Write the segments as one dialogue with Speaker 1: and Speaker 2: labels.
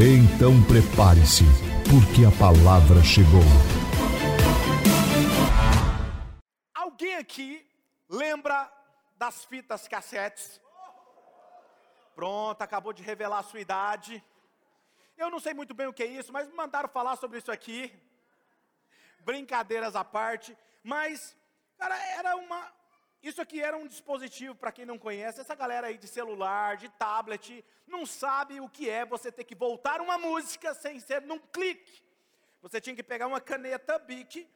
Speaker 1: Então prepare-se, porque a palavra chegou.
Speaker 2: Alguém aqui lembra das fitas cassetes? Pronto, acabou de revelar a sua idade. Eu não sei muito bem o que é isso, mas me mandaram falar sobre isso aqui. Brincadeiras à parte, mas, cara, era uma. Isso aqui era um dispositivo, para quem não conhece, essa galera aí de celular, de tablet, não sabe o que é você ter que voltar uma música sem ser num clique. Você tinha que pegar uma caneta Bic,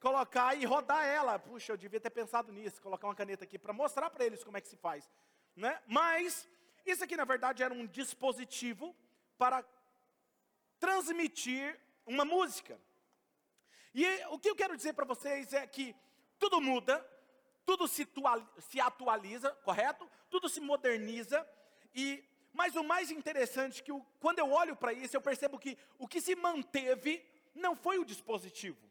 Speaker 2: colocar e rodar ela. Puxa, eu devia ter pensado nisso, colocar uma caneta aqui para mostrar para eles como é que se faz. Né? Mas, isso aqui na verdade era um dispositivo para transmitir uma música. E o que eu quero dizer para vocês é que tudo muda, tudo se, se atualiza, correto? Tudo se moderniza. E mas o mais interessante é que o, quando eu olho para isso, eu percebo que o que se manteve não foi o dispositivo.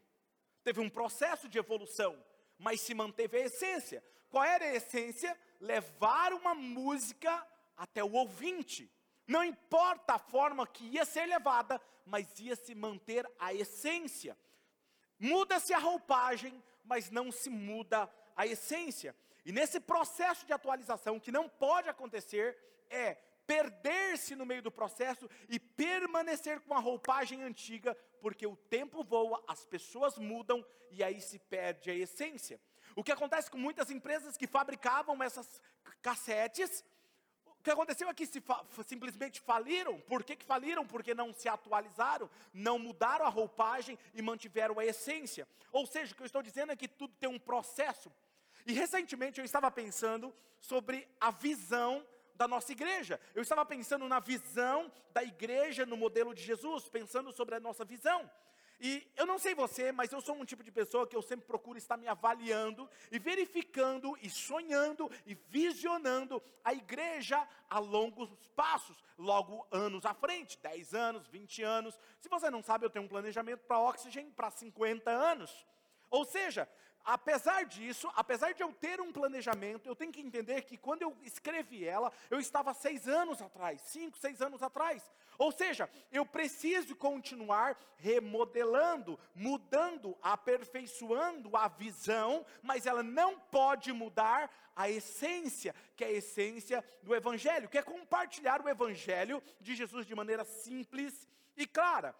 Speaker 2: Teve um processo de evolução, mas se manteve a essência. Qual era a essência? Levar uma música até o ouvinte. Não importa a forma que ia ser levada, mas ia se manter a essência. Muda-se a roupagem, mas não se muda a essência. E nesse processo de atualização, que não pode acontecer, é perder-se no meio do processo e permanecer com a roupagem antiga, porque o tempo voa, as pessoas mudam e aí se perde a essência. O que acontece com muitas empresas que fabricavam essas cassetes, que aconteceu é que se fa simplesmente faliram. Por que, que faliram? Porque não se atualizaram, não mudaram a roupagem e mantiveram a essência. Ou seja, o que eu estou dizendo é que tudo tem um processo. E recentemente eu estava pensando sobre a visão da nossa igreja. Eu estava pensando na visão da igreja no modelo de Jesus, pensando sobre a nossa visão. E eu não sei você, mas eu sou um tipo de pessoa que eu sempre procuro estar me avaliando e verificando e sonhando e visionando a igreja a longos passos, logo anos à frente, 10 anos, 20 anos. Se você não sabe, eu tenho um planejamento para Oxygen para 50 anos. Ou seja, apesar disso, apesar de eu ter um planejamento, eu tenho que entender que quando eu escrevi ela, eu estava seis anos atrás, cinco, seis anos atrás. Ou seja, eu preciso continuar remodelando, mudando, aperfeiçoando a visão, mas ela não pode mudar a essência, que é a essência do Evangelho, que é compartilhar o Evangelho de Jesus de maneira simples e clara.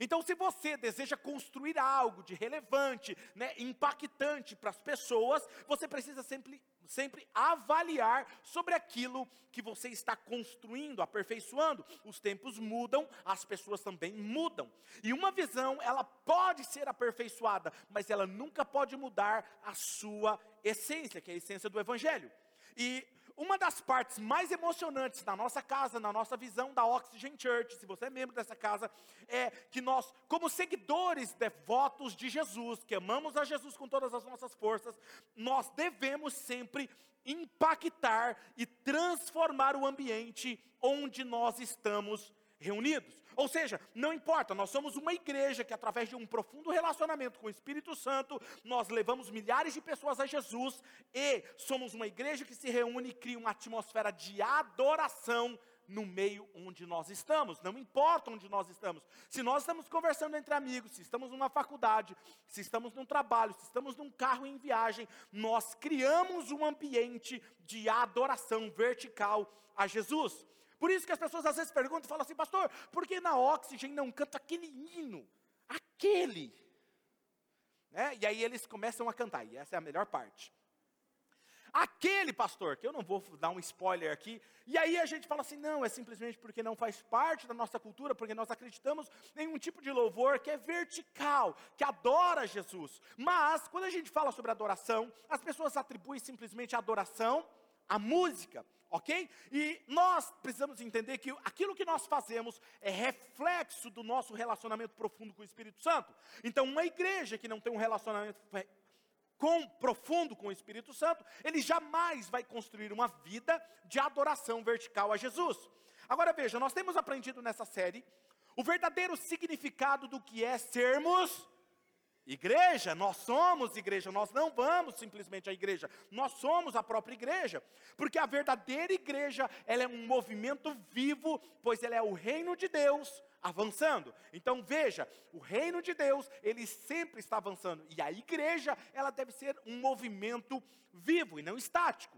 Speaker 2: Então, se você deseja construir algo de relevante, né, impactante para as pessoas, você precisa sempre, sempre avaliar sobre aquilo que você está construindo, aperfeiçoando. Os tempos mudam, as pessoas também mudam. E uma visão, ela pode ser aperfeiçoada, mas ela nunca pode mudar a sua essência, que é a essência do Evangelho. E uma das partes mais emocionantes da nossa casa, na nossa visão da Oxygen Church, se você é membro dessa casa, é que nós, como seguidores devotos de Jesus, que amamos a Jesus com todas as nossas forças, nós devemos sempre impactar e transformar o ambiente onde nós estamos reunidos. Ou seja, não importa, nós somos uma igreja que, através de um profundo relacionamento com o Espírito Santo, nós levamos milhares de pessoas a Jesus e somos uma igreja que se reúne e cria uma atmosfera de adoração no meio onde nós estamos, não importa onde nós estamos. Se nós estamos conversando entre amigos, se estamos numa faculdade, se estamos num trabalho, se estamos num carro em viagem, nós criamos um ambiente de adoração vertical a Jesus. Por isso que as pessoas às vezes perguntam e falam assim, pastor, por que na Oxygen não canta aquele hino? Aquele. Né? E aí eles começam a cantar, e essa é a melhor parte. Aquele pastor, que eu não vou dar um spoiler aqui, e aí a gente fala assim: não, é simplesmente porque não faz parte da nossa cultura, porque nós acreditamos em um tipo de louvor que é vertical, que adora Jesus. Mas, quando a gente fala sobre adoração, as pessoas atribuem simplesmente a adoração à música ok? E nós precisamos entender que aquilo que nós fazemos é reflexo do nosso relacionamento profundo com o Espírito Santo. Então, uma igreja que não tem um relacionamento com, profundo com o Espírito Santo, ele jamais vai construir uma vida de adoração vertical a Jesus. Agora veja, nós temos aprendido nessa série o verdadeiro significado do que é sermos Igreja, nós somos igreja, nós não vamos simplesmente à igreja, nós somos a própria igreja, porque a verdadeira igreja, ela é um movimento vivo, pois ela é o reino de Deus avançando. Então veja, o reino de Deus, ele sempre está avançando, e a igreja, ela deve ser um movimento vivo e não estático.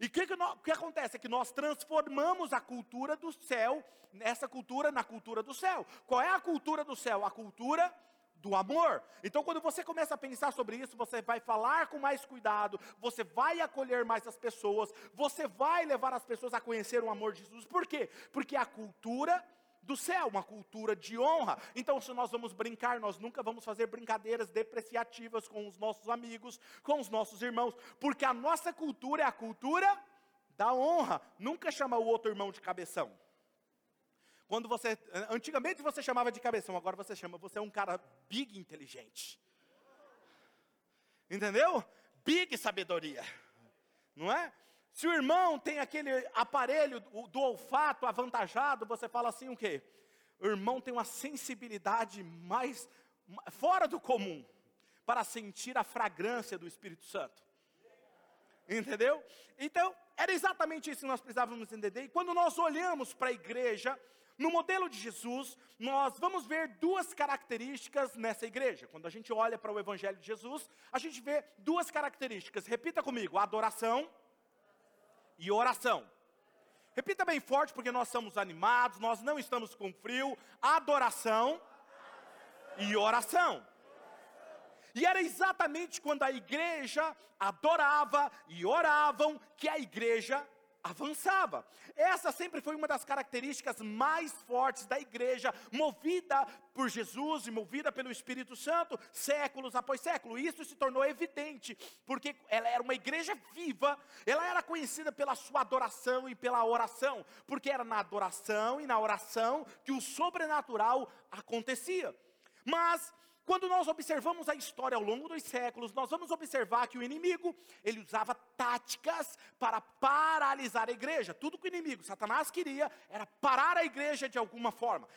Speaker 2: E o que, que, que, acontece? É que nós transformamos a cultura do céu, nessa cultura, na cultura do céu. Qual é a cultura do céu? A cultura do amor. Então, quando você começa a pensar sobre isso, você vai falar com mais cuidado, você vai acolher mais as pessoas, você vai levar as pessoas a conhecer o amor de Jesus. Por quê? Porque a cultura do céu, uma cultura de honra. Então, se nós vamos brincar, nós nunca vamos fazer brincadeiras depreciativas com os nossos amigos, com os nossos irmãos, porque a nossa cultura é a cultura da honra. Nunca chama o outro irmão de cabeção. Quando você, antigamente você chamava de cabeção, agora você chama, você é um cara big inteligente. Entendeu? Big sabedoria. Não é? Se o irmão tem aquele aparelho do olfato avantajado, você fala assim o quê? O irmão tem uma sensibilidade mais fora do comum para sentir a fragrância do Espírito Santo. Entendeu? Então, era exatamente isso que nós precisávamos entender. E quando nós olhamos para a igreja, no modelo de Jesus, nós vamos ver duas características nessa igreja. Quando a gente olha para o Evangelho de Jesus, a gente vê duas características. Repita comigo: adoração e oração. Repita bem forte, porque nós somos animados, nós não estamos com frio. Adoração e oração. E era exatamente quando a igreja adorava e oravam que a igreja avançava. Essa sempre foi uma das características mais fortes da igreja, movida por Jesus e movida pelo Espírito Santo, séculos após séculos. Isso se tornou evidente, porque ela era uma igreja viva, ela era conhecida pela sua adoração e pela oração, porque era na adoração e na oração que o sobrenatural acontecia. Mas quando nós observamos a história ao longo dos séculos, nós vamos observar que o inimigo, ele usava táticas para paralisar a igreja. Tudo que o inimigo, Satanás queria, era parar a igreja de alguma forma.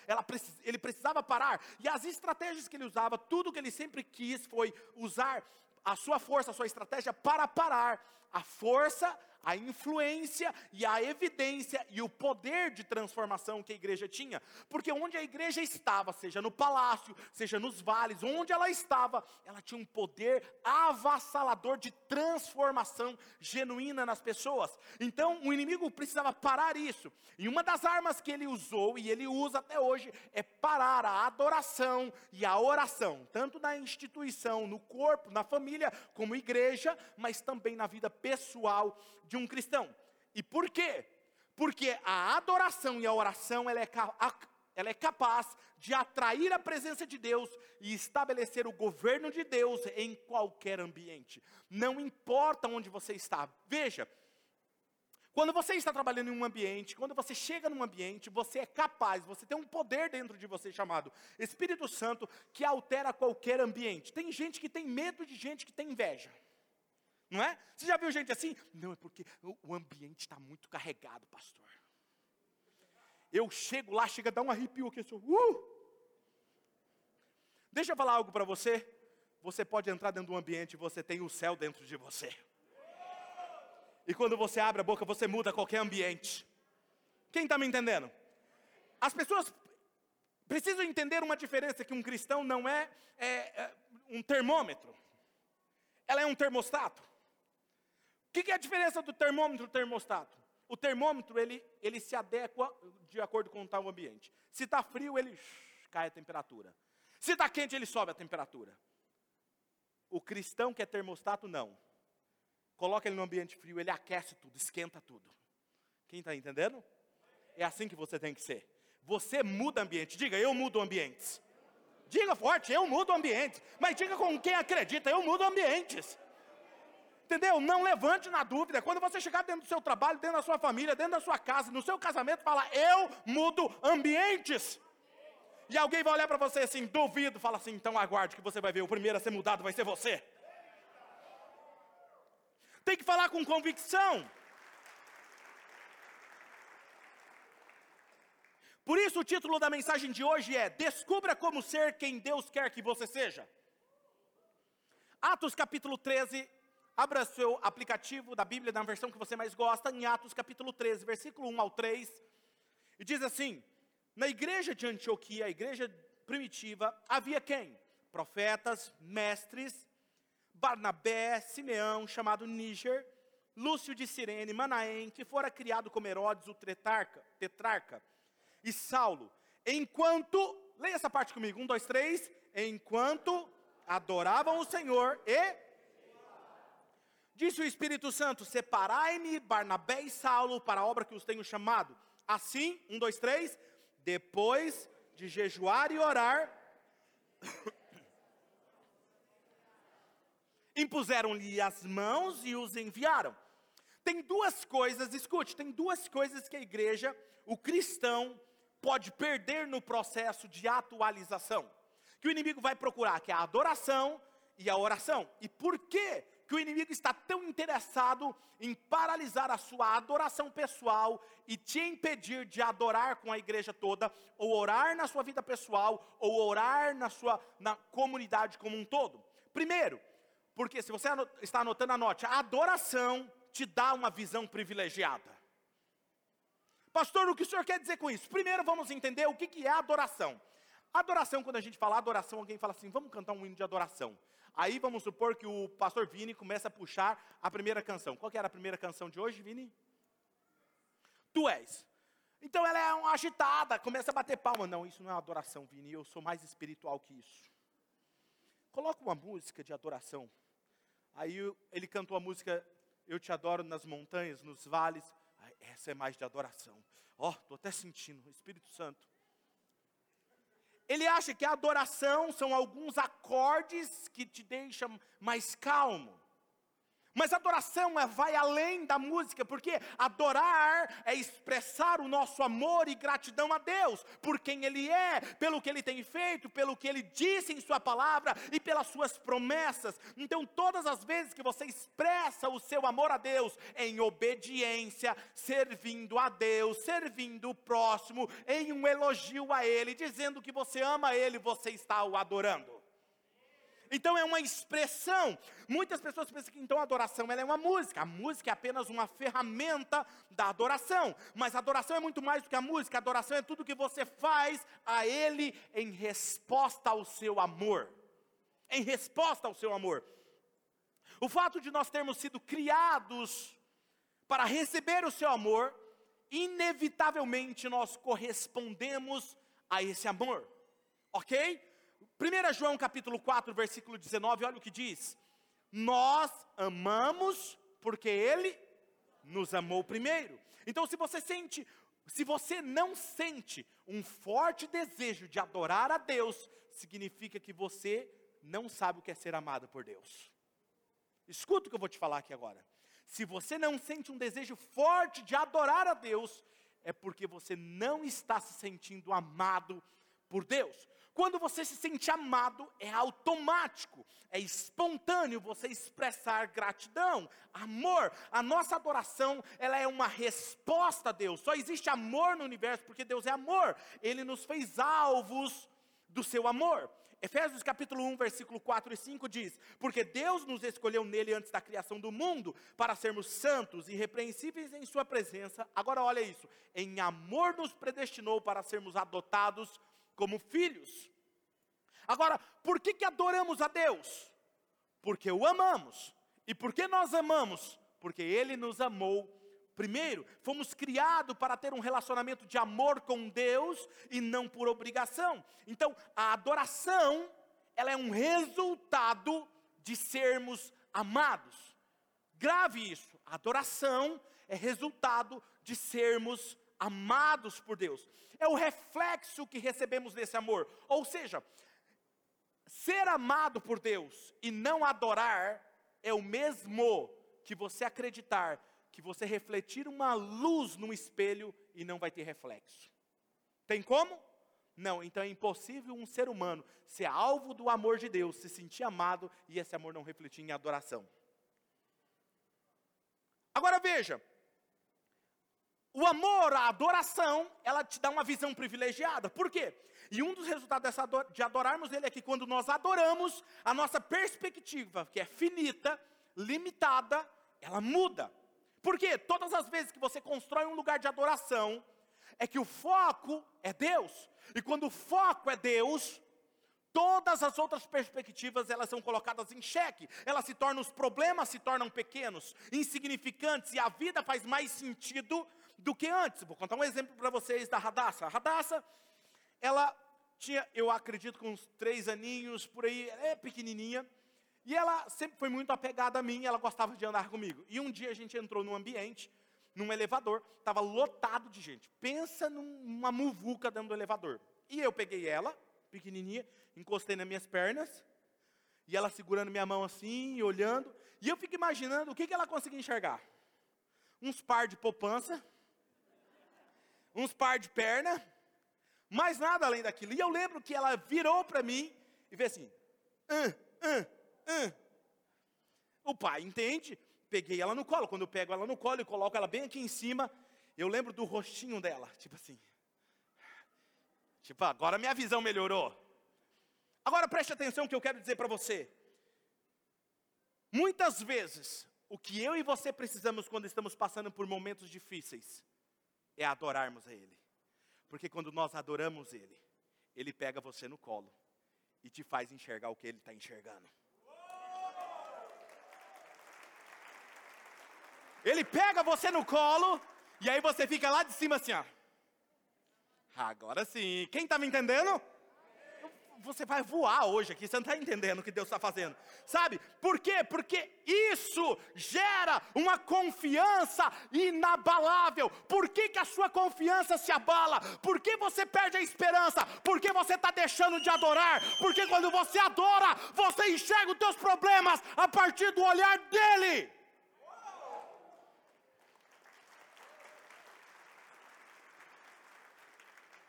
Speaker 2: ele precisava parar. E as estratégias que ele usava, tudo que ele sempre quis foi usar a sua força, a sua estratégia para parar a força, a influência e a evidência e o poder de transformação que a igreja tinha. Porque onde a igreja estava, seja no palácio, seja nos vales, onde ela estava, ela tinha um poder avassalador de transformação genuína nas pessoas. Então o inimigo precisava parar isso. E uma das armas que ele usou e ele usa até hoje é parar a adoração e a oração, tanto na instituição, no corpo, na família, como igreja, mas também na vida pessoal de um cristão. E por quê? Porque a adoração e a oração ela é, ela é capaz de atrair a presença de Deus e estabelecer o governo de Deus em qualquer ambiente. Não importa onde você está. Veja, quando você está trabalhando em um ambiente, quando você chega num ambiente, você é capaz, você tem um poder dentro de você chamado Espírito Santo que altera qualquer ambiente. Tem gente que tem medo de gente que tem inveja. Não é? Você já viu gente assim? Não, é porque o ambiente está muito carregado, pastor. Eu chego lá, chega a dar um arrepio aqui, assim, uh! Deixa eu falar algo para você. Você pode entrar dentro de um ambiente você tem o céu dentro de você. E quando você abre a boca, você muda qualquer ambiente. Quem está me entendendo? As pessoas precisam entender uma diferença que um cristão não é, é, é um termômetro. Ela é um termostato que, que é a diferença do termômetro e do termostato? O termômetro, ele, ele se adequa de acordo com o tal ambiente. Se está frio, ele cai a temperatura. Se está quente, ele sobe a temperatura. O cristão que é termostato, não. Coloca ele no ambiente frio, ele aquece tudo, esquenta tudo. Quem está entendendo? É assim que você tem que ser. Você muda ambiente. Diga, eu mudo ambientes. Diga forte, eu mudo ambientes. Mas diga com quem acredita, eu mudo ambientes. Entendeu? Não levante na dúvida. Quando você chegar dentro do seu trabalho, dentro da sua família, dentro da sua casa, no seu casamento, fala: Eu mudo ambientes. E alguém vai olhar para você assim, duvido, fala assim: Então aguarde que você vai ver. O primeiro a ser mudado vai ser você. Tem que falar com convicção. Por isso, o título da mensagem de hoje é: Descubra como ser quem Deus quer que você seja. Atos capítulo 13, abra seu aplicativo da Bíblia, na versão que você mais gosta, em Atos capítulo 13, versículo 1 ao 3, e diz assim: Na igreja de Antioquia, a igreja primitiva, havia quem? Profetas, mestres, Barnabé, Simeão, chamado Níger, Lúcio de Sirene, Manaém, que fora criado como Herodes, o tetrarca, tetrarca e Saulo, enquanto, leia essa parte comigo, um, dois, três, enquanto adoravam o Senhor e disse o Espírito Santo: Separai-me, Barnabé e Saulo, para a obra que os tenho chamado. Assim, um, dois, três, depois de jejuar e orar, impuseram-lhe as mãos e os enviaram. Tem duas coisas, escute, tem duas coisas que a igreja, o cristão, pode perder no processo de atualização. Que o inimigo vai procurar, que é a adoração e a oração. E por que que o inimigo está tão interessado em paralisar a sua adoração pessoal e te impedir de adorar com a igreja toda, ou orar na sua vida pessoal, ou orar na sua na comunidade como um todo? Primeiro, porque se você está anotando, anote, a adoração te dá uma visão privilegiada. Pastor, o que o senhor quer dizer com isso? Primeiro vamos entender o que, é adoração. Adoração, quando a gente fala adoração, alguém fala assim, vamos cantar um hino de adoração. Aí vamos supor que o pastor Vini começa a puxar a primeira canção. Qual que era a primeira canção de hoje, Vini? Tu és. Então ela é uma agitada, começa a bater palma. Não, isso não é adoração, Vini, eu sou mais espiritual que isso. Coloca uma música de adoração. Aí ele cantou a música Eu te adoro nas montanhas, nos vales essa é mais de adoração. Ó, oh, estou até sentindo, Espírito Santo. Ele acha que a adoração são alguns acordes que te deixam mais calmo. Mas adoração é, vai além da música, porque adorar é expressar o nosso amor e gratidão a Deus, por quem Ele é, pelo que Ele tem feito, pelo que Ele disse em Sua palavra e pelas Suas promessas. Então, todas as vezes que você expressa o seu amor a Deus em obediência, servindo a Deus, servindo o próximo, em um elogio a Ele, dizendo que você ama Ele, você está o adorando. Então é uma expressão. Muitas pessoas pensam que então a adoração é uma música. A música é apenas uma ferramenta da adoração. Mas a adoração é muito mais do que a música. A adoração é tudo que você faz a Ele em resposta ao seu amor. Em resposta ao seu amor. O fato de nós termos sido criados para receber o seu amor, inevitavelmente nós correspondemos a esse amor. Ok? 1 João capítulo 4, versículo 19, olha o que diz: Nós amamos porque Ele nos amou primeiro. Então, se você sente, se você não sente um forte desejo de adorar a Deus, significa que você não sabe o que é ser amado por Deus. Escuta o que eu vou te falar aqui agora. Se você não sente um desejo forte de adorar a Deus, é porque você não está se sentindo amado por Deus. Quando você se sente amado, é automático, é espontâneo você expressar gratidão, amor. A nossa adoração, ela é uma resposta a Deus. Só existe amor no universo porque Deus é amor. Ele nos fez alvos do seu amor. Efésios capítulo 1, versículo 4 e 5 diz: Porque Deus nos escolheu nele antes da criação do mundo, para sermos santos e irrepreensíveis em Sua presença. Agora olha isso: em amor nos predestinou para sermos adotados como filhos. Agora, por que, que adoramos a Deus? Porque o amamos. E por que nós amamos? Porque Ele nos amou primeiro. Fomos criados para ter um relacionamento de amor com Deus e não por obrigação. Então, a adoração, ela é um resultado de sermos amados. Grave isso. A adoração é resultado de sermos amados por Deus. É o reflexo que recebemos desse amor. Ou seja, ser amado por Deus e não adorar é o mesmo que você acreditar que você refletir uma luz no espelho e não vai ter reflexo. Tem como? Não, então é impossível um ser humano ser alvo do amor de Deus, se sentir amado e esse amor não refletir em adoração. Agora veja, o amor, a adoração, ela te dá uma visão privilegiada. Por quê? E um dos resultados dessa, de adorarmos Ele é que quando nós adoramos, a nossa perspectiva, que é finita, limitada, ela muda. Por quê? Todas as vezes que você constrói um lugar de adoração, é que o foco é Deus. E quando o foco é Deus, todas as outras perspectivas elas são colocadas em xeque. Elas se tornam os problemas se tornam pequenos, insignificantes e a vida faz mais sentido do que antes. Vou contar um exemplo para vocês da Radassa. A Radassa, ela tinha, eu acredito, com uns três aninhos por aí, é pequenininha. E ela sempre foi muito apegada a mim, ela gostava de andar comigo. E um dia a gente entrou num ambiente, num elevador, estava lotado de gente. Pensa numa muvuca dentro do elevador. E eu peguei ela, pequenininha, encostei nas minhas pernas, e ela segurando minha mão assim, olhando. E eu fico imaginando o que, que ela conseguia enxergar. Uns par de poupança, uns par de perna, mais nada além daquilo. E eu lembro que ela virou para mim e fez assim, ah, ah, ah. O pai entende, peguei ela no colo. Quando eu pego ela no colo e coloco ela bem aqui em cima, eu lembro do rostinho dela, tipo assim. Tipo, agora minha visão melhorou. Agora preste atenção que eu quero dizer para você. Muitas vezes, o que eu e você precisamos quando estamos passando por momentos difíceis é adorarmos a Ele. Porque quando nós adoramos Ele, Ele pega você no colo e te faz enxergar o que Ele está enxergando. Ele pega você no colo e aí você fica lá de cima assim, ó. Agora sim. Quem está me entendendo? Você vai voar hoje aqui, você não está entendendo o que Deus está fazendo. Sabe? Por quê? Porque isso gera uma confiança inabalável. Por que, que a sua confiança se abala? Por que você perde a esperança? Por que você está deixando de adorar? Porque quando você adora, você enxerga os teus problemas a partir do olhar dele.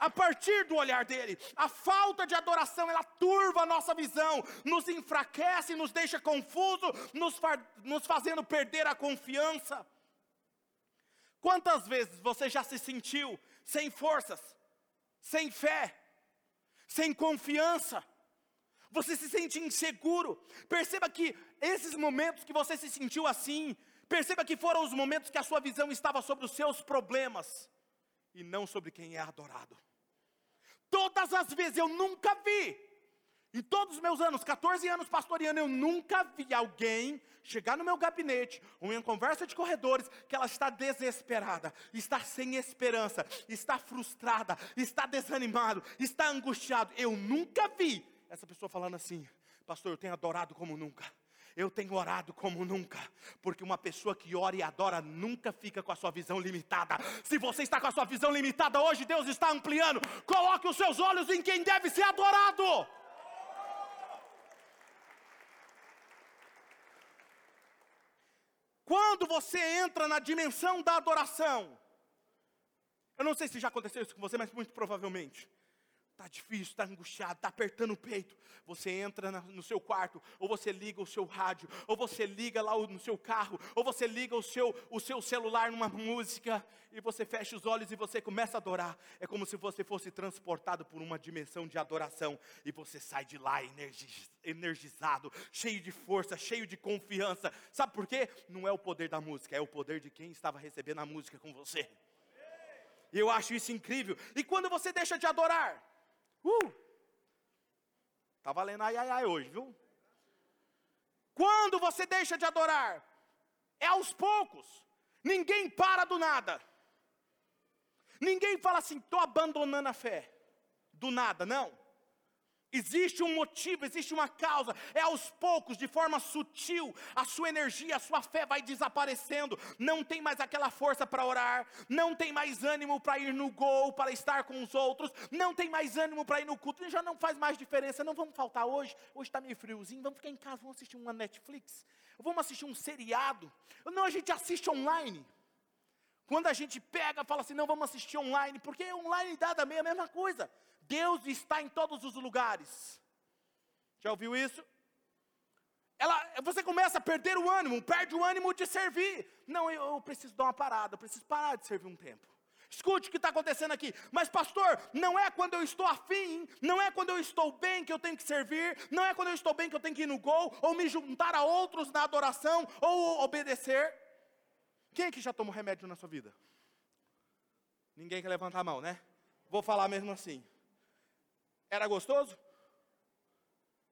Speaker 2: A partir do olhar dele. A falta de adoração, ela turva a nossa visão, nos enfraquece, nos deixa confuso, nos, nos fazendo perder a confiança. Quantas vezes você já se sentiu sem forças, sem fé, sem confiança? Você se sente inseguro. Perceba que esses momentos que você se sentiu assim, perceba que foram os momentos que a sua visão estava sobre os seus problemas e não sobre quem é adorado. Todas as vezes eu nunca vi, em todos os meus anos, 14 anos pastoreando, eu nunca vi alguém chegar no meu gabinete, ou em conversa de corredores, que ela está desesperada, está sem esperança, está frustrada, está desanimado, está angustiado. Eu nunca vi essa pessoa falando assim, pastor, eu tenho adorado como nunca. Eu tenho orado como nunca, porque uma pessoa que ora e adora nunca fica com a sua visão limitada. Se você está com a sua visão limitada hoje, Deus está ampliando. Coloque os seus olhos em quem deve ser adorado. Quando você entra na dimensão da adoração, eu não sei se já aconteceu isso com você, mas muito provavelmente. Está difícil, está angustiado, está apertando o peito. Você entra no seu quarto, ou você liga o seu rádio, ou você liga lá no seu carro, ou você liga o seu, o seu celular numa música, e você fecha os olhos e você começa a adorar. É como se você fosse transportado por uma dimensão de adoração, e você sai de lá energizado, cheio de força, cheio de confiança. Sabe por quê? Não é o poder da música, é o poder de quem estava recebendo a música com você. Eu acho isso incrível. E quando você deixa de adorar, Uh! Tá valendo ai ai ai hoje, viu? Quando você deixa de adorar, é aos poucos. Ninguém para do nada. Ninguém fala assim, estou abandonando a fé. Do nada, não. Existe um motivo, existe uma causa. É aos poucos, de forma sutil, a sua energia, a sua fé vai desaparecendo. Não tem mais aquela força para orar, não tem mais ânimo para ir no gol, para estar com os outros, não tem mais ânimo para ir no culto. Já não faz mais diferença. Não vamos faltar hoje. Hoje está meio friozinho. Vamos ficar em casa, vamos assistir uma Netflix. Vamos assistir um seriado. Não, a gente assiste online. Quando a gente pega, fala assim, não, vamos assistir online, porque online dá também a mesma coisa. Deus está em todos os lugares. Já ouviu isso? Ela, você começa a perder o ânimo, perde o ânimo de servir. Não, eu, eu preciso dar uma parada, eu preciso parar de servir um tempo. Escute o que está acontecendo aqui. Mas, pastor, não é quando eu estou afim, não é quando eu estou bem que eu tenho que servir, não é quando eu estou bem que eu tenho que ir no gol, ou me juntar a outros na adoração, ou obedecer. Quem é que já tomou remédio na sua vida? Ninguém quer levantar a mão, né? Vou falar mesmo assim. Era gostoso?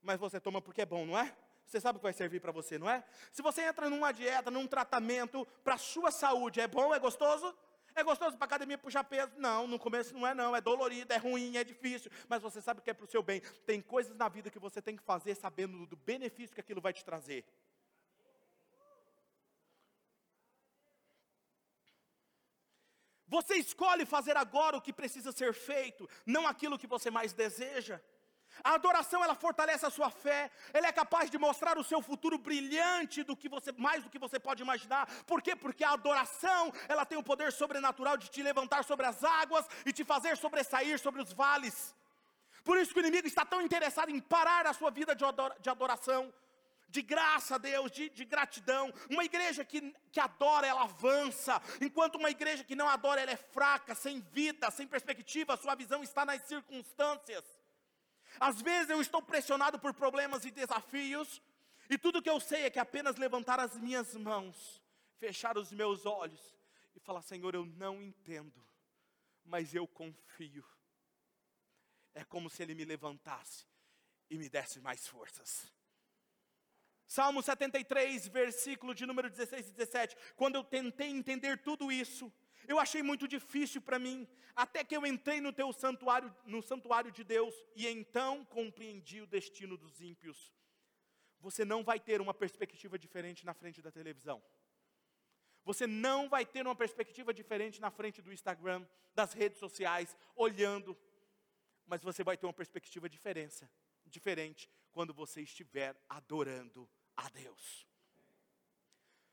Speaker 2: Mas você toma porque é bom, não é? Você sabe que vai servir para você, não é? Se você entra numa dieta, num tratamento para sua saúde, é bom, é gostoso? É gostoso para academia puxar peso? Não, no começo não é não, é dolorido, é ruim, é difícil, mas você sabe que é para o seu bem. Tem coisas na vida que você tem que fazer sabendo do benefício que aquilo vai te trazer. Você escolhe fazer agora o que precisa ser feito, não aquilo que você mais deseja. A adoração ela fortalece a sua fé, ela é capaz de mostrar o seu futuro brilhante do que você mais do que você pode imaginar. Por quê? Porque a adoração, ela tem o poder sobrenatural de te levantar sobre as águas e te fazer sobressair sobre os vales. Por isso que o inimigo está tão interessado em parar a sua vida de adoração de graça a Deus, de, de, gratidão. Uma igreja que, que adora, ela avança, enquanto uma igreja que não adora, ela é fraca, sem vida, sem perspectiva, sua visão está nas circunstâncias. Às vezes eu estou pressionado por problemas e desafios, e tudo que eu sei é que apenas levantar as minhas mãos, fechar os meus olhos e falar: Senhor, eu não entendo, mas eu confio. É como se Ele me levantasse e me desse mais forças. Salmo 73, versículo de número 16 e 17. Quando eu tentei entender tudo isso, eu achei muito difícil para mim, até que eu entrei no teu santuário, no santuário de Deus, e então compreendi o destino dos ímpios. Você não vai ter uma perspectiva diferente na frente da televisão. Você não vai ter uma perspectiva diferente na frente do Instagram, das redes sociais, olhando, mas você vai ter uma perspectiva diferença, diferente quando você estiver adorando a Deus.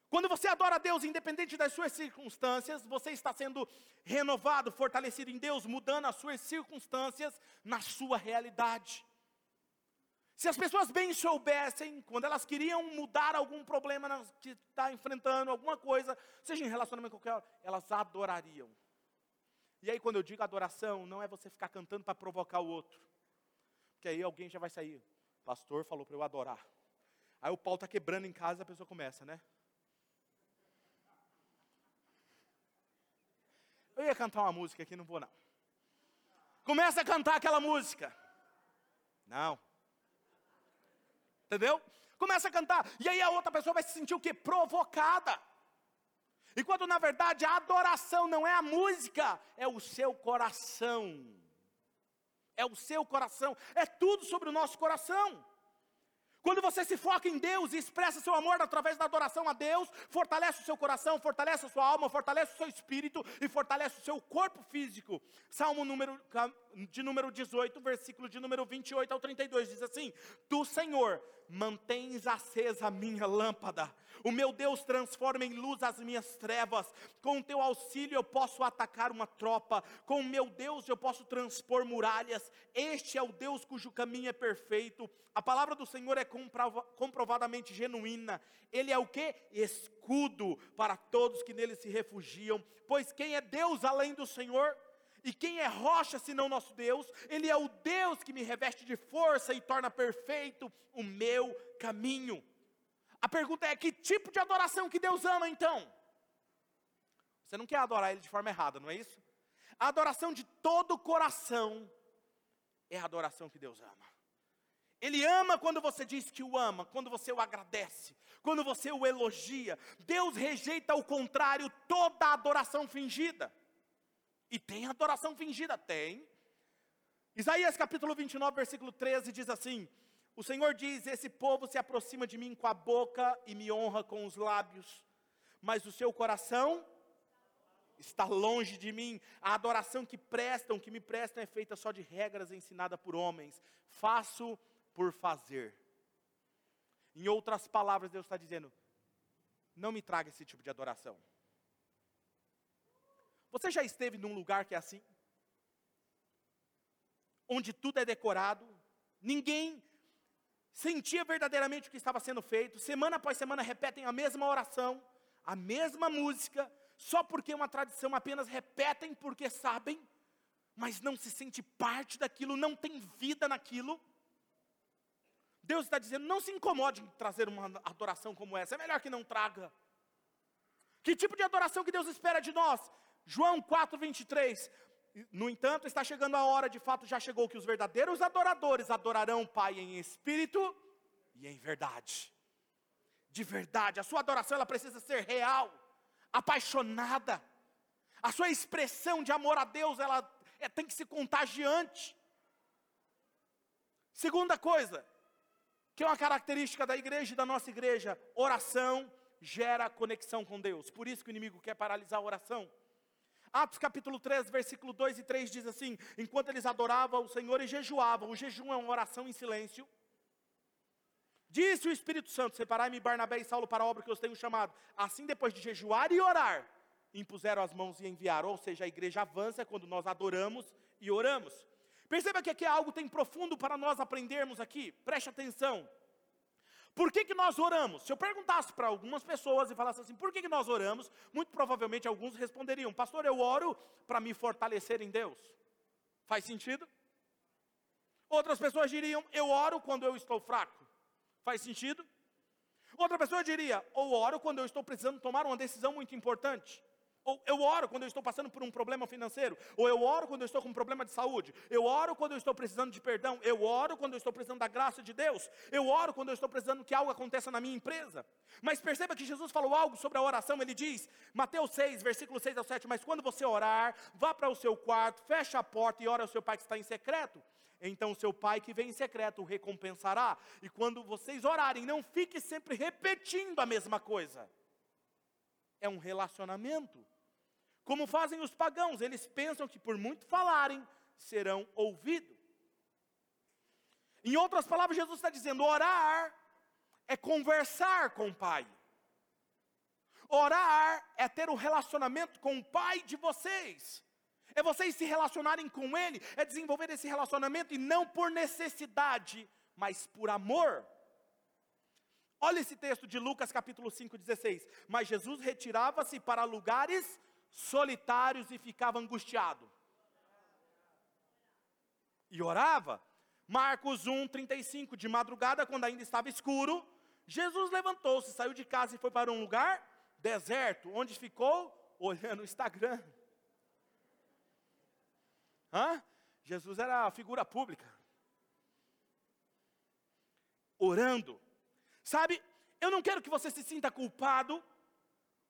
Speaker 2: Quando você adora a Deus, independente das suas circunstâncias, você está sendo renovado, fortalecido em Deus, mudando as suas circunstâncias na sua realidade. Se as pessoas bem soubessem, quando elas queriam mudar algum problema que está enfrentando, alguma coisa, seja em relacionamento qualquer, elas adorariam. E aí, quando eu digo adoração, não é você ficar cantando para provocar o outro, porque aí alguém já vai sair. Pastor falou para eu adorar. Aí o pau está quebrando em casa, a pessoa começa, né? Eu ia cantar uma música aqui, não vou não. Começa a cantar aquela música. Não. Entendeu? Começa a cantar. E aí a outra pessoa vai se sentir o quê? Provocada. Enquanto na verdade a adoração não é a música, é o seu coração. É o seu coração. É tudo sobre o nosso coração. Quando você se foca em Deus e expressa seu amor através da adoração a Deus, fortalece o seu coração, fortalece a sua alma, fortalece o seu espírito e fortalece o seu corpo físico. Salmo número, de número 18, versículo de número 28 ao 32 diz assim: Tu, Senhor, mantens acesa a minha lâmpada. O meu Deus transforma em luz as minhas trevas. Com o teu auxílio eu posso atacar uma tropa. Com o meu Deus eu posso transpor muralhas. Este é o Deus cujo caminho é perfeito. A palavra do Senhor é comprovadamente genuína. Ele é o que? Escudo para todos que nele se refugiam. Pois quem é Deus além do Senhor? E quem é rocha senão nosso Deus? Ele é o Deus que me reveste de força e torna perfeito o meu caminho. A pergunta é: que tipo de adoração que Deus ama então? Você não quer adorar Ele de forma errada, não é isso? A adoração de todo o coração é a adoração que Deus ama. Ele ama quando você diz que o ama, quando você o agradece, quando você o elogia. Deus rejeita ao contrário toda adoração fingida. E tem adoração fingida? Tem. Isaías capítulo 29, versículo 13 diz assim: O Senhor diz: Esse povo se aproxima de mim com a boca e me honra com os lábios, mas o seu coração está longe de mim. A adoração que prestam, que me prestam, é feita só de regras ensinadas por homens. Faço por fazer. Em outras palavras, Deus está dizendo: não me traga esse tipo de adoração. Você já esteve num lugar que é assim? Onde tudo é decorado, ninguém sentia verdadeiramente o que estava sendo feito, semana após semana repetem a mesma oração, a mesma música, só porque é uma tradição apenas repetem porque sabem, mas não se sente parte daquilo, não tem vida naquilo. Deus está dizendo: não se incomode em trazer uma adoração como essa, é melhor que não traga. Que tipo de adoração que Deus espera de nós? João 4, 23. No entanto, está chegando a hora, de fato já chegou, que os verdadeiros adoradores adorarão o Pai em espírito e em verdade. De verdade, a sua adoração ela precisa ser real, apaixonada. A sua expressão de amor a Deus, ela é, tem que ser contagiante. Segunda coisa, que é uma característica da igreja e da nossa igreja, oração gera conexão com Deus. Por isso que o inimigo quer paralisar a oração. Atos capítulo 3, versículo 2 e 3 diz assim: Enquanto eles adoravam o Senhor e jejuavam, o jejum é uma oração em silêncio. Disse o Espírito Santo: Separai-me Barnabé e Saulo para a obra que eu os tenho chamado. Assim, depois de jejuar e orar, impuseram as mãos e enviaram. Ou seja, a igreja avança quando nós adoramos e oramos. Perceba que aqui algo tem profundo para nós aprendermos aqui. Preste atenção. Por que, que nós oramos? Se eu perguntasse para algumas pessoas e falasse assim, por que, que nós oramos? Muito provavelmente alguns responderiam, pastor, eu oro para me fortalecer em Deus. Faz sentido? Outras pessoas diriam, eu oro quando eu estou fraco. Faz sentido? Outra pessoa diria, ou oro quando eu estou precisando tomar uma decisão muito importante. Ou eu oro quando eu estou passando por um problema financeiro. Ou eu oro quando eu estou com um problema de saúde. Eu oro quando eu estou precisando de perdão. Eu oro quando eu estou precisando da graça de Deus. Eu oro quando eu estou precisando que algo aconteça na minha empresa. Mas perceba que Jesus falou algo sobre a oração. Ele diz, Mateus 6, versículo 6 ao 7. Mas quando você orar, vá para o seu quarto, feche a porta e ore ao seu pai que está em secreto. Então seu pai que vem em secreto o recompensará. E quando vocês orarem, não fique sempre repetindo a mesma coisa é um relacionamento. Como fazem os pagãos, eles pensam que por muito falarem, serão ouvidos. Em outras palavras, Jesus está dizendo: orar é conversar com o Pai. Orar é ter um relacionamento com o Pai de vocês. É vocês se relacionarem com Ele, é desenvolver esse relacionamento e não por necessidade, mas por amor. Olha esse texto de Lucas capítulo 5, 16. Mas Jesus retirava-se para lugares solitários e ficava angustiado. E orava. Marcos 1, 35. De madrugada, quando ainda estava escuro, Jesus levantou-se, saiu de casa e foi para um lugar deserto, onde ficou olhando o Instagram. Hã? Jesus era figura pública. Orando. Sabe, eu não quero que você se sinta culpado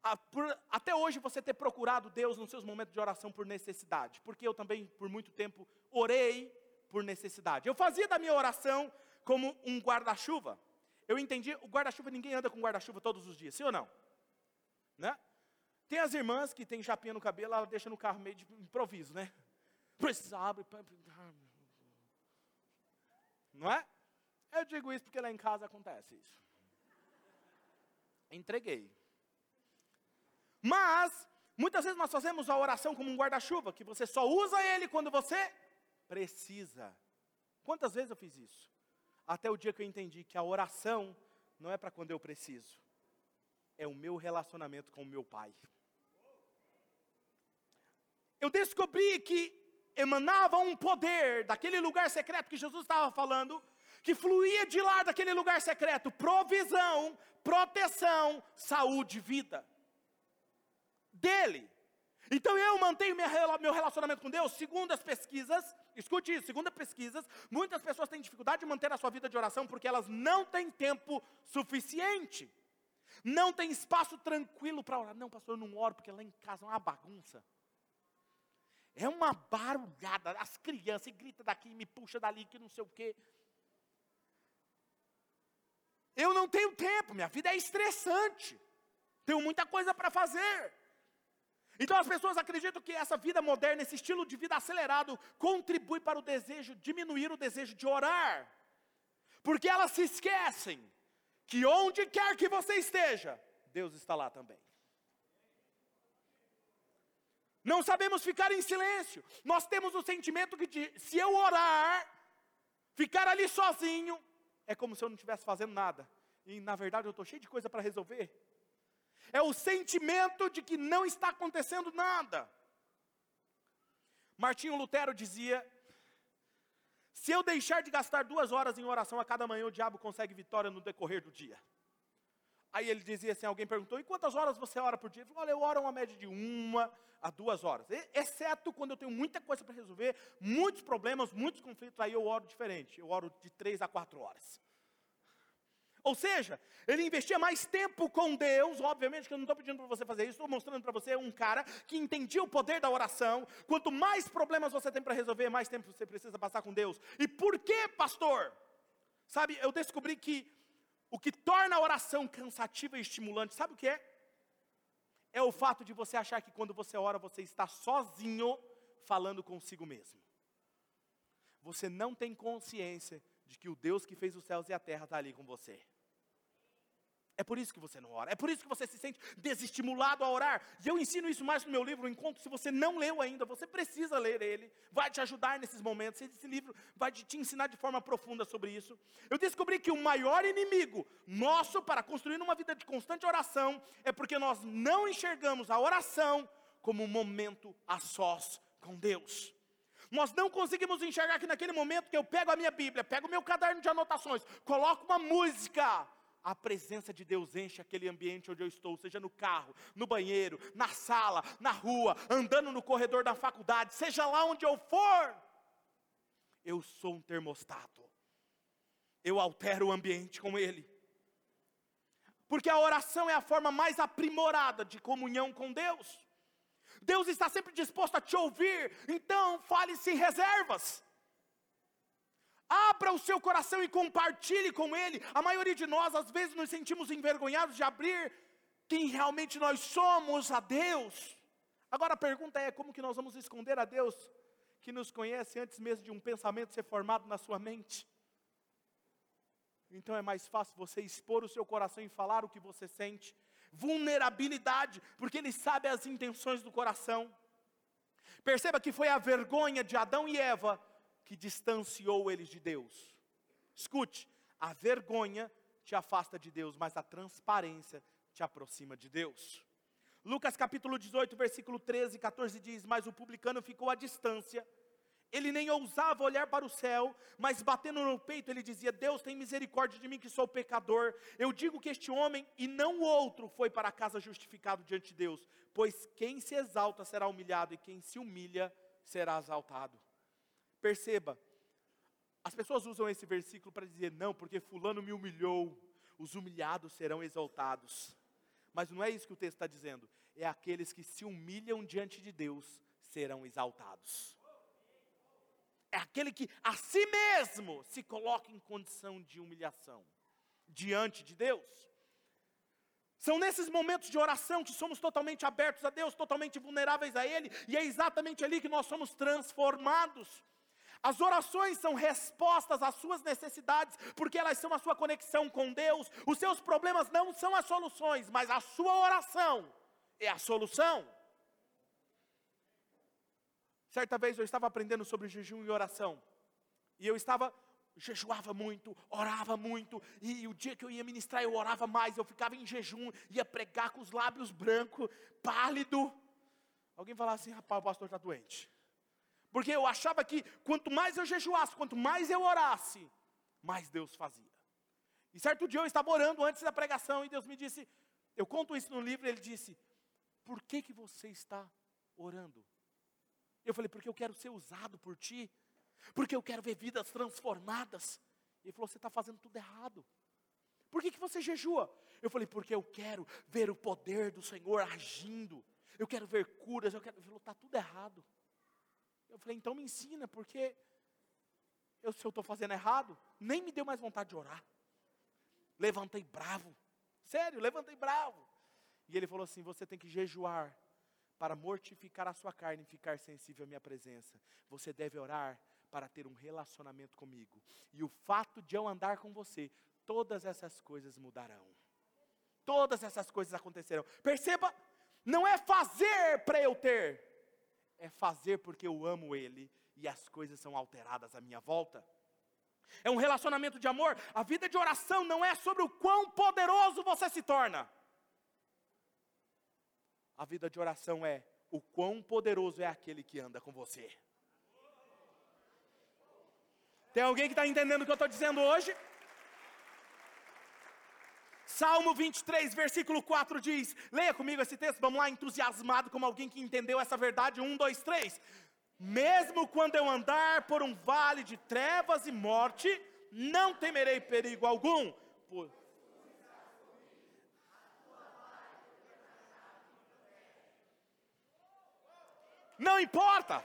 Speaker 2: a, por, até hoje você ter procurado Deus nos seus momentos de oração por necessidade, porque eu também por muito tempo orei por necessidade. Eu fazia da minha oração como um guarda-chuva. Eu entendi, o guarda-chuva ninguém anda com guarda-chuva todos os dias, sim ou não? Né? Tem as irmãs que tem chapinha no cabelo, ela deixa no carro meio de improviso, né? Precisa abrir. Não é? Eu digo isso porque lá em casa acontece isso entreguei. Mas, muitas vezes nós fazemos a oração como um guarda-chuva, que você só usa ele quando você precisa. Quantas vezes eu fiz isso? Até o dia que eu entendi que a oração não é para quando eu preciso, é o meu relacionamento com o meu Pai. Eu descobri que emanava um poder daquele lugar secreto que Jesus estava falando, que fluía de lá daquele lugar secreto, provisão, proteção, saúde, vida. Dele. Então eu mantenho meu relacionamento com Deus, segundo as pesquisas, escute isso, segundo as pesquisas, muitas pessoas têm dificuldade de manter a sua vida de oração porque elas não têm tempo suficiente. Não tem espaço tranquilo para orar. Não, pastor, eu não oro porque lá em casa é uma bagunça. É uma barulhada. As crianças gritam daqui, me puxa dali, que não sei o quê. Eu não tenho tempo, minha vida é estressante. Tenho muita coisa para fazer. Então as pessoas acreditam que essa vida moderna, esse estilo de vida acelerado, contribui para o desejo, diminuir o desejo de orar. Porque elas se esquecem que onde quer que você esteja, Deus está lá também. Não sabemos ficar em silêncio. Nós temos o sentimento que de, se eu orar, ficar ali sozinho, é como se eu não estivesse fazendo nada. E na verdade eu estou cheio de coisa para resolver é o sentimento de que não está acontecendo nada. Martinho Lutero dizia: se eu deixar de gastar duas horas em oração a cada manhã, o diabo consegue vitória no decorrer do dia. Aí ele dizia assim: alguém perguntou, e quantas horas você ora por dia? Ele falou, olha, eu oro uma média de uma a duas horas. Exceto quando eu tenho muita coisa para resolver, muitos problemas, muitos conflitos, aí eu oro diferente. Eu oro de três a quatro horas. Ou seja, ele investia mais tempo com Deus, obviamente que eu não estou pedindo para você fazer isso, estou mostrando para você um cara que entendia o poder da oração. Quanto mais problemas você tem para resolver, mais tempo você precisa passar com Deus. E por que, pastor? Sabe, eu descobri que o que torna a oração cansativa e estimulante, sabe o que é? É o fato de você achar que quando você ora, você está sozinho falando consigo mesmo. Você não tem consciência de que o Deus que fez os céus e a terra está ali com você. É por isso que você não ora. É por isso que você se sente desestimulado a orar. E eu ensino isso mais no meu livro, Encontro. Se você não leu ainda, você precisa ler ele. Vai te ajudar nesses momentos. Esse livro vai te ensinar de forma profunda sobre isso. Eu descobri que o maior inimigo nosso para construir uma vida de constante oração é porque nós não enxergamos a oração como um momento a sós com Deus. Nós não conseguimos enxergar que naquele momento que eu pego a minha Bíblia, pego o meu caderno de anotações, coloco uma música, a presença de Deus enche aquele ambiente onde eu estou, seja no carro, no banheiro, na sala, na rua, andando no corredor da faculdade, seja lá onde eu for. Eu sou um termostato. Eu altero o ambiente com ele. Porque a oração é a forma mais aprimorada de comunhão com Deus. Deus está sempre disposto a te ouvir, então fale sem reservas. Abra o seu coração e compartilhe com Ele. A maioria de nós, às vezes, nos sentimos envergonhados de abrir quem realmente nós somos a Deus. Agora a pergunta é: como que nós vamos esconder a Deus que nos conhece antes mesmo de um pensamento ser formado na sua mente? Então é mais fácil você expor o seu coração e falar o que você sente vulnerabilidade, porque Ele sabe as intenções do coração. Perceba que foi a vergonha de Adão e Eva que distanciou eles de Deus. Escute, a vergonha te afasta de Deus, mas a transparência te aproxima de Deus. Lucas capítulo 18, versículo 13 e 14 diz: Mas o publicano ficou à distância ele nem ousava olhar para o céu, mas batendo no peito, ele dizia: Deus tem misericórdia de mim, que sou pecador. Eu digo que este homem e não o outro foi para casa justificado diante de Deus, pois quem se exalta será humilhado, e quem se humilha será exaltado. Perceba, as pessoas usam esse versículo para dizer: não, porque Fulano me humilhou, os humilhados serão exaltados. Mas não é isso que o texto está dizendo, é aqueles que se humilham diante de Deus serão exaltados é aquele que a si mesmo se coloca em condição de humilhação diante de Deus. São nesses momentos de oração que somos totalmente abertos a Deus, totalmente vulneráveis a Ele, e é exatamente ali que nós somos transformados. As orações são respostas às suas necessidades, porque elas são a sua conexão com Deus. Os seus problemas não são as soluções, mas a sua oração é a solução. Certa vez eu estava aprendendo sobre jejum e oração. E eu estava, jejuava muito, orava muito. E, o dia que eu ia ministrar, eu orava mais. Eu ficava em jejum, ia pregar com os lábios brancos, pálido. Alguém falava assim: rapaz, o pastor está doente. Porque eu achava que quanto mais eu jejuasse, quanto mais eu orasse, mais Deus fazia. E certo dia eu estava orando antes da pregação e Deus me disse, eu conto isso no livro, ele disse: Por que que você está orando? Eu falei, porque eu quero ser usado por ti, porque eu quero ver vidas transformadas. Ele falou, você está fazendo tudo errado. Por que, que você jejua? Eu falei, porque eu quero ver o poder do Senhor agindo. Eu quero ver curas. Eu quero. Ele falou, está tudo errado. Eu falei, então me ensina, porque eu, se eu estou fazendo errado, nem me deu mais vontade de orar. Levantei bravo. Sério, levantei bravo. E ele falou assim: você tem que jejuar para mortificar a sua carne e ficar sensível à minha presença. Você deve orar para ter um relacionamento comigo. E o fato de eu andar com você, todas essas coisas mudarão. Todas essas coisas acontecerão. Perceba, não é fazer para eu ter, é fazer porque eu amo Ele e as coisas são alteradas à minha volta. É um relacionamento de amor. A vida de oração não é sobre o quão poderoso você se torna. A vida de oração é o quão poderoso é aquele que anda com você. Tem alguém que está entendendo o que eu estou dizendo hoje? Salmo 23, versículo 4 diz: Leia comigo esse texto, vamos lá, entusiasmado como alguém que entendeu essa verdade. Um, dois, três. Mesmo quando eu andar por um vale de trevas e morte, não temerei perigo algum. Por... Não importa.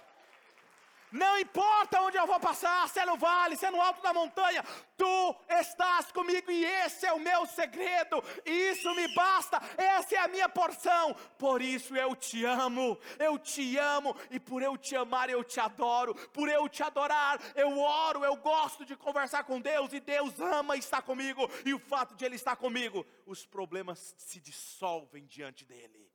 Speaker 2: Não importa onde eu vou passar, se é no vale, se é no alto da montanha, tu estás comigo e esse é o meu segredo, isso me basta, essa é a minha porção. Por isso eu te amo, eu te amo e por eu te amar eu te adoro, por eu te adorar eu oro, eu gosto de conversar com Deus e Deus ama estar comigo e o fato de Ele estar comigo, os problemas se dissolvem diante dEle.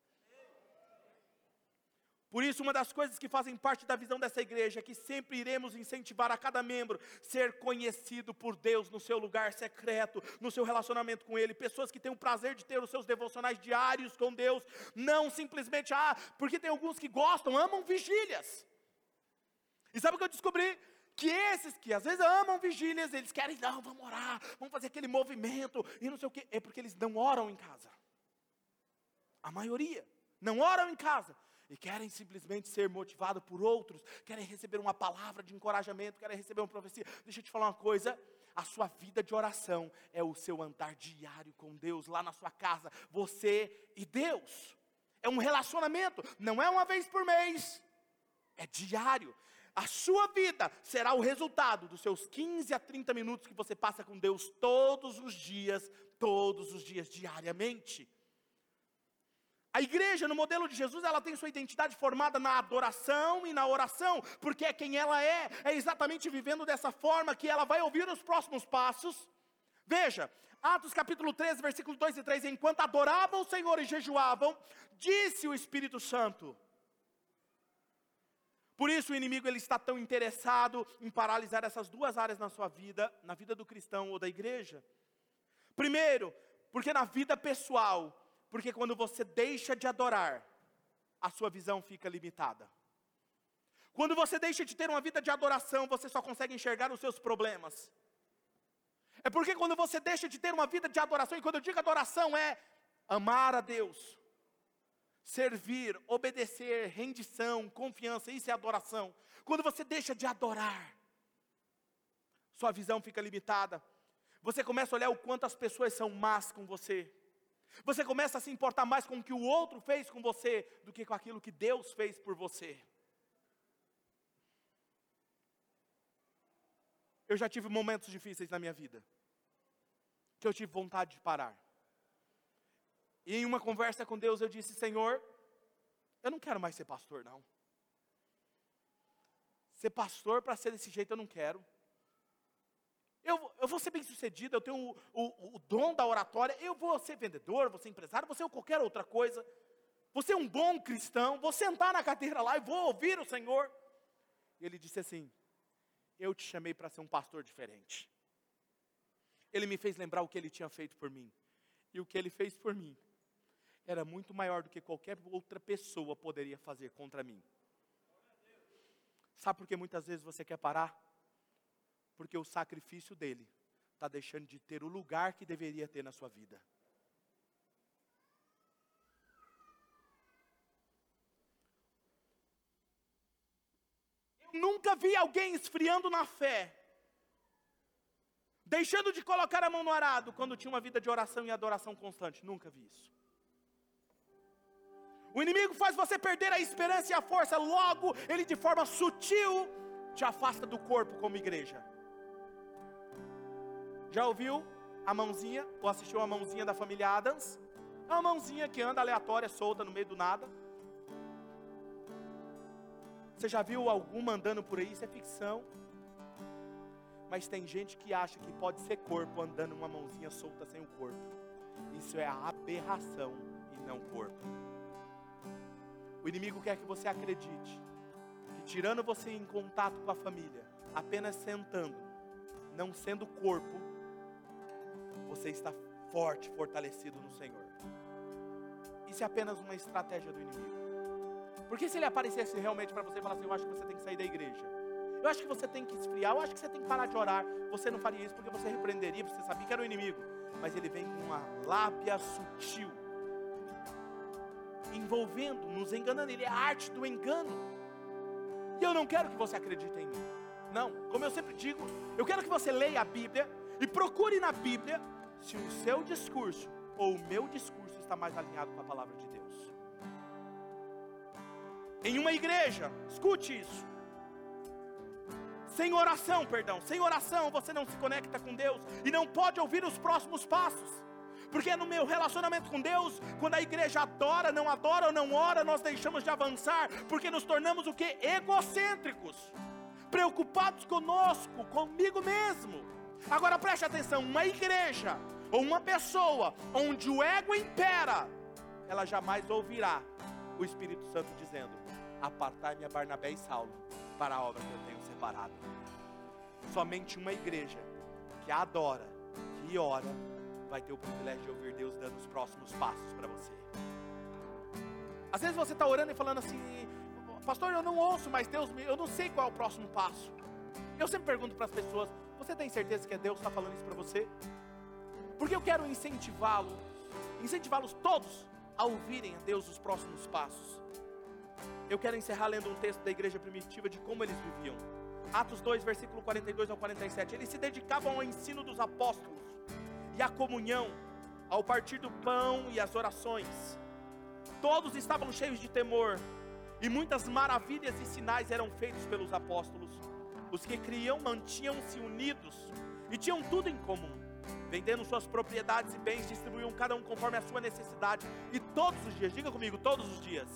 Speaker 2: Por isso, uma das coisas que fazem parte da visão dessa igreja é que sempre iremos incentivar a cada membro ser conhecido por Deus no seu lugar secreto, no seu relacionamento com Ele. Pessoas que têm o prazer de ter os seus devocionais diários com Deus, não simplesmente, ah, porque tem alguns que gostam, amam vigílias. E sabe o que eu descobri? Que esses que às vezes amam vigílias, eles querem, não, vamos orar, vamos fazer aquele movimento e não sei o quê, é porque eles não oram em casa. A maioria não oram em casa e querem simplesmente ser motivados por outros, querem receber uma palavra de encorajamento, querem receber uma profecia. Deixa eu te falar uma coisa: a sua vida de oração é o seu andar diário com Deus, lá na sua casa, você e Deus. É um relacionamento, não é uma vez por mês, é diário. A sua vida será o resultado dos seus 15 a 30 minutos que você passa com Deus todos os dias, todos os dias, diariamente. A igreja, no modelo de Jesus, ela tem sua identidade formada na adoração e na oração, porque é quem ela é, é exatamente vivendo dessa forma que ela vai ouvir os próximos passos. Veja, Atos capítulo 13, versículo 2 e 3: Enquanto adoravam o Senhor e jejuavam, disse o Espírito Santo. Por isso o inimigo ele está tão interessado em paralisar essas duas áreas na sua vida, na vida do cristão ou da igreja. Primeiro, porque na vida pessoal porque quando você deixa de adorar, a sua visão fica limitada. Quando você deixa de ter uma vida de adoração, você só consegue enxergar os seus problemas. É porque quando você deixa de ter uma vida de adoração, e quando eu digo adoração é amar a Deus, servir, obedecer, rendição, confiança, isso é adoração. Quando você deixa de adorar, sua visão fica limitada. Você começa a olhar o quanto as pessoas são más com você. Você começa a se importar mais com o que o outro fez com você do que com aquilo que Deus fez por você. Eu já tive momentos difíceis na minha vida, que eu tive vontade de parar. E em uma conversa com Deus eu disse: Senhor, eu não quero mais ser pastor, não. Ser pastor para ser desse jeito eu não quero. Eu, eu vou ser bem sucedido, eu tenho o, o, o dom da oratória, eu vou ser vendedor, vou ser empresário, vou ser qualquer outra coisa. Vou ser um bom cristão, vou sentar na cadeira lá e vou ouvir o Senhor. E ele disse assim: Eu te chamei para ser um pastor diferente. Ele me fez lembrar o que ele tinha feito por mim. E o que ele fez por mim era muito maior do que qualquer outra pessoa poderia fazer contra mim. Sabe por que muitas vezes você quer parar? Porque o sacrifício dele está deixando de ter o lugar que deveria ter na sua vida. Eu nunca vi alguém esfriando na fé, deixando de colocar a mão no arado quando tinha uma vida de oração e adoração constante. Nunca vi isso. O inimigo faz você perder a esperança e a força, logo ele de forma sutil te afasta do corpo como igreja. Já ouviu a mãozinha ou assistiu a mãozinha da família Adams? É uma mãozinha que anda aleatória, solta no meio do nada. Você já viu alguma andando por aí? Isso é ficção. Mas tem gente que acha que pode ser corpo andando uma mãozinha solta sem o corpo. Isso é aberração e não corpo. O inimigo quer que você acredite que tirando você em contato com a família, apenas sentando, não sendo corpo, você está forte, fortalecido no Senhor. Isso é apenas uma estratégia do inimigo. Porque se ele aparecesse realmente para você e falasse, eu acho que você tem que sair da igreja, eu acho que você tem que esfriar, eu acho que você tem que parar de orar, você não faria isso porque você repreenderia, você sabia que era o inimigo. Mas ele vem com uma lábia sutil, envolvendo, nos enganando, ele é a arte do engano. E eu não quero que você acredite em mim. Não, como eu sempre digo, eu quero que você leia a Bíblia e procure na Bíblia se o seu discurso ou o meu discurso está mais alinhado com a palavra de Deus. Em uma igreja, escute isso. Sem oração, perdão, sem oração você não se conecta com Deus e não pode ouvir os próximos passos. Porque no meu relacionamento com Deus, quando a igreja adora, não adora ou não ora, nós deixamos de avançar, porque nos tornamos o que? Egocêntricos, preocupados conosco, comigo mesmo. Agora preste atenção: uma igreja ou uma pessoa onde o ego impera, ela jamais ouvirá o Espírito Santo dizendo: Apartai-me a Barnabé e Saulo para a obra que eu tenho separado. Somente uma igreja que adora, que ora, vai ter o privilégio de ouvir Deus dando os próximos passos para você. Às vezes você está orando e falando assim, pastor, eu não ouço mais Deus, eu não sei qual é o próximo passo. Eu sempre pergunto para as pessoas: você tem certeza que é Deus que está falando isso para você? Porque eu quero incentivá-los, incentivá-los todos a ouvirem a Deus os próximos passos. Eu quero encerrar lendo um texto da igreja primitiva de como eles viviam. Atos 2, versículo 42 ao 47. Eles se dedicavam ao ensino dos apóstolos e à comunhão, ao partir do pão e às orações. Todos estavam cheios de temor, e muitas maravilhas e sinais eram feitos pelos apóstolos. Os que criam mantinham-se unidos e tinham tudo em comum vendendo suas propriedades e bens, distribuíam cada um conforme a sua necessidade. E todos os dias, diga comigo, todos os dias.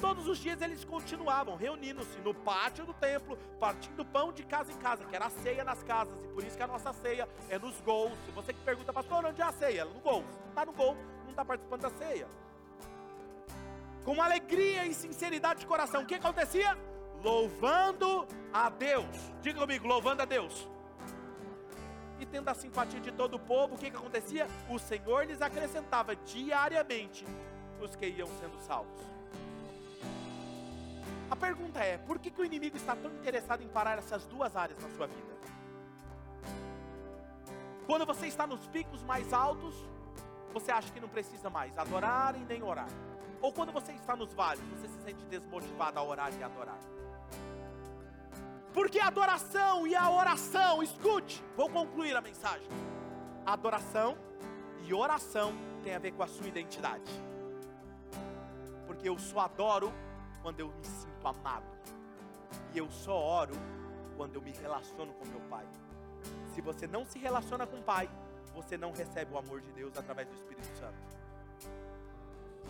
Speaker 2: Todos os dias eles continuavam reunindo-se no pátio do templo, partindo pão de casa em casa, que era a ceia nas casas, e por isso que a nossa ceia é nos gols. Se você que pergunta, pastor, onde é a ceia? No gol. Está no gol, não está participando da ceia. Com alegria e sinceridade de coração, o que acontecia? Louvando a Deus. Diga comigo, louvando a Deus e tendo a simpatia de todo o povo, o que, que acontecia? O Senhor lhes acrescentava diariamente os que iam sendo salvos. A pergunta é: por que, que o inimigo está tão interessado em parar essas duas áreas na sua vida? Quando você está nos picos mais altos, você acha que não precisa mais adorar e nem orar. Ou quando você está nos vales, você se sente desmotivado a orar e adorar. Porque a adoração e a oração, escute, vou concluir a mensagem. Adoração e oração tem a ver com a sua identidade. Porque eu só adoro quando eu me sinto amado. E eu só oro quando eu me relaciono com meu Pai. Se você não se relaciona com o Pai, você não recebe o amor de Deus através do Espírito Santo.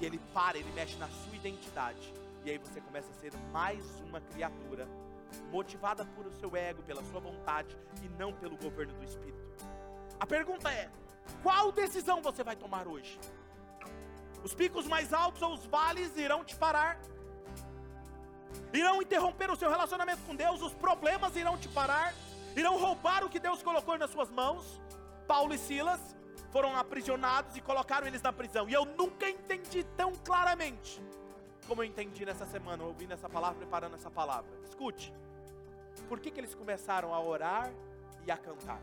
Speaker 2: E ele para, ele mexe na sua identidade. E aí você começa a ser mais uma criatura motivada por o seu ego, pela sua vontade e não pelo governo do Espírito. A pergunta é: qual decisão você vai tomar hoje? Os picos mais altos ou os vales irão te parar? Irão interromper o seu relacionamento com Deus? Os problemas irão te parar? Irão roubar o que Deus colocou nas suas mãos? Paulo e Silas foram aprisionados e colocaram eles na prisão. E eu nunca entendi tão claramente como eu entendi nessa semana, ouvindo essa palavra, preparando essa palavra. Escute. Por que, que eles começaram a orar e a cantar?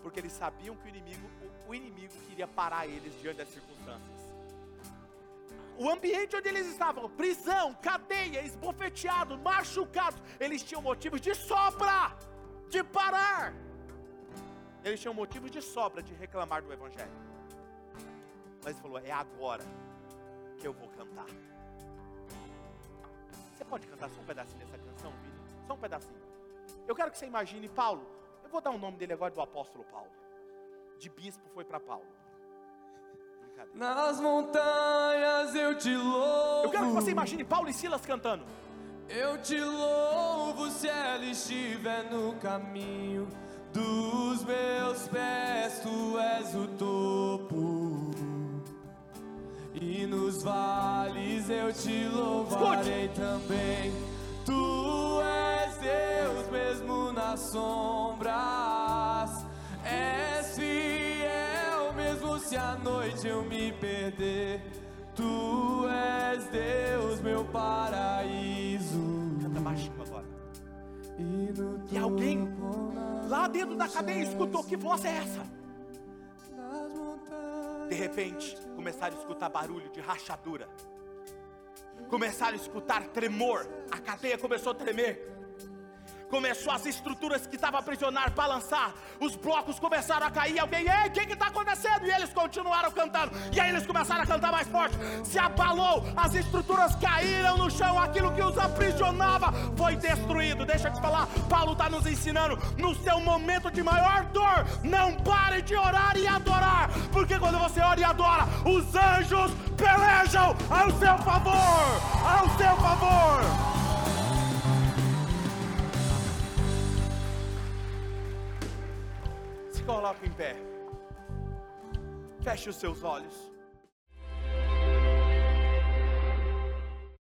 Speaker 2: Porque eles sabiam que o inimigo, o, o inimigo queria parar eles diante das circunstâncias. O ambiente onde eles estavam, prisão, cadeia, esbofeteado, machucado, eles tinham motivos de sobra, de parar. Eles tinham motivos de sobra de reclamar do Evangelho. Mas ele falou: é agora que eu vou cantar. Pode cantar só um pedacinho dessa canção, Vini? Só um pedacinho. Eu quero que você imagine Paulo. Eu vou dar o nome dele agora do apóstolo Paulo. De bispo foi para Paulo.
Speaker 3: Nas montanhas eu te louvo.
Speaker 2: Eu quero que você imagine Paulo e Silas cantando.
Speaker 3: Eu te louvo se ela estiver no caminho dos meus pés, tu és o topo. E nos vales eu te louvarei Escute. também. Tu és Deus mesmo nas sombras. És fiel mesmo se à noite eu me perder. Tu és Deus, meu paraíso.
Speaker 2: Canta baixinho agora. E, e alguém lá dentro da cadeia escutou: que voz é essa? De repente, começaram a escutar barulho de rachadura. Começaram a escutar tremor. A cadeia começou a tremer começou as estruturas que estavam aprisionar balançar, os blocos começaram a cair. Alguém, ei, o que está acontecendo? E eles continuaram cantando, e aí eles começaram a cantar mais forte. Se abalou, as estruturas caíram no chão, aquilo que os aprisionava foi destruído. Deixa eu te falar, Paulo está nos ensinando: no seu momento de maior dor, não pare de orar e adorar, porque quando você ora e adora, os anjos pelejam ao seu favor, ao seu favor. Coloca em pé. Feche os seus olhos.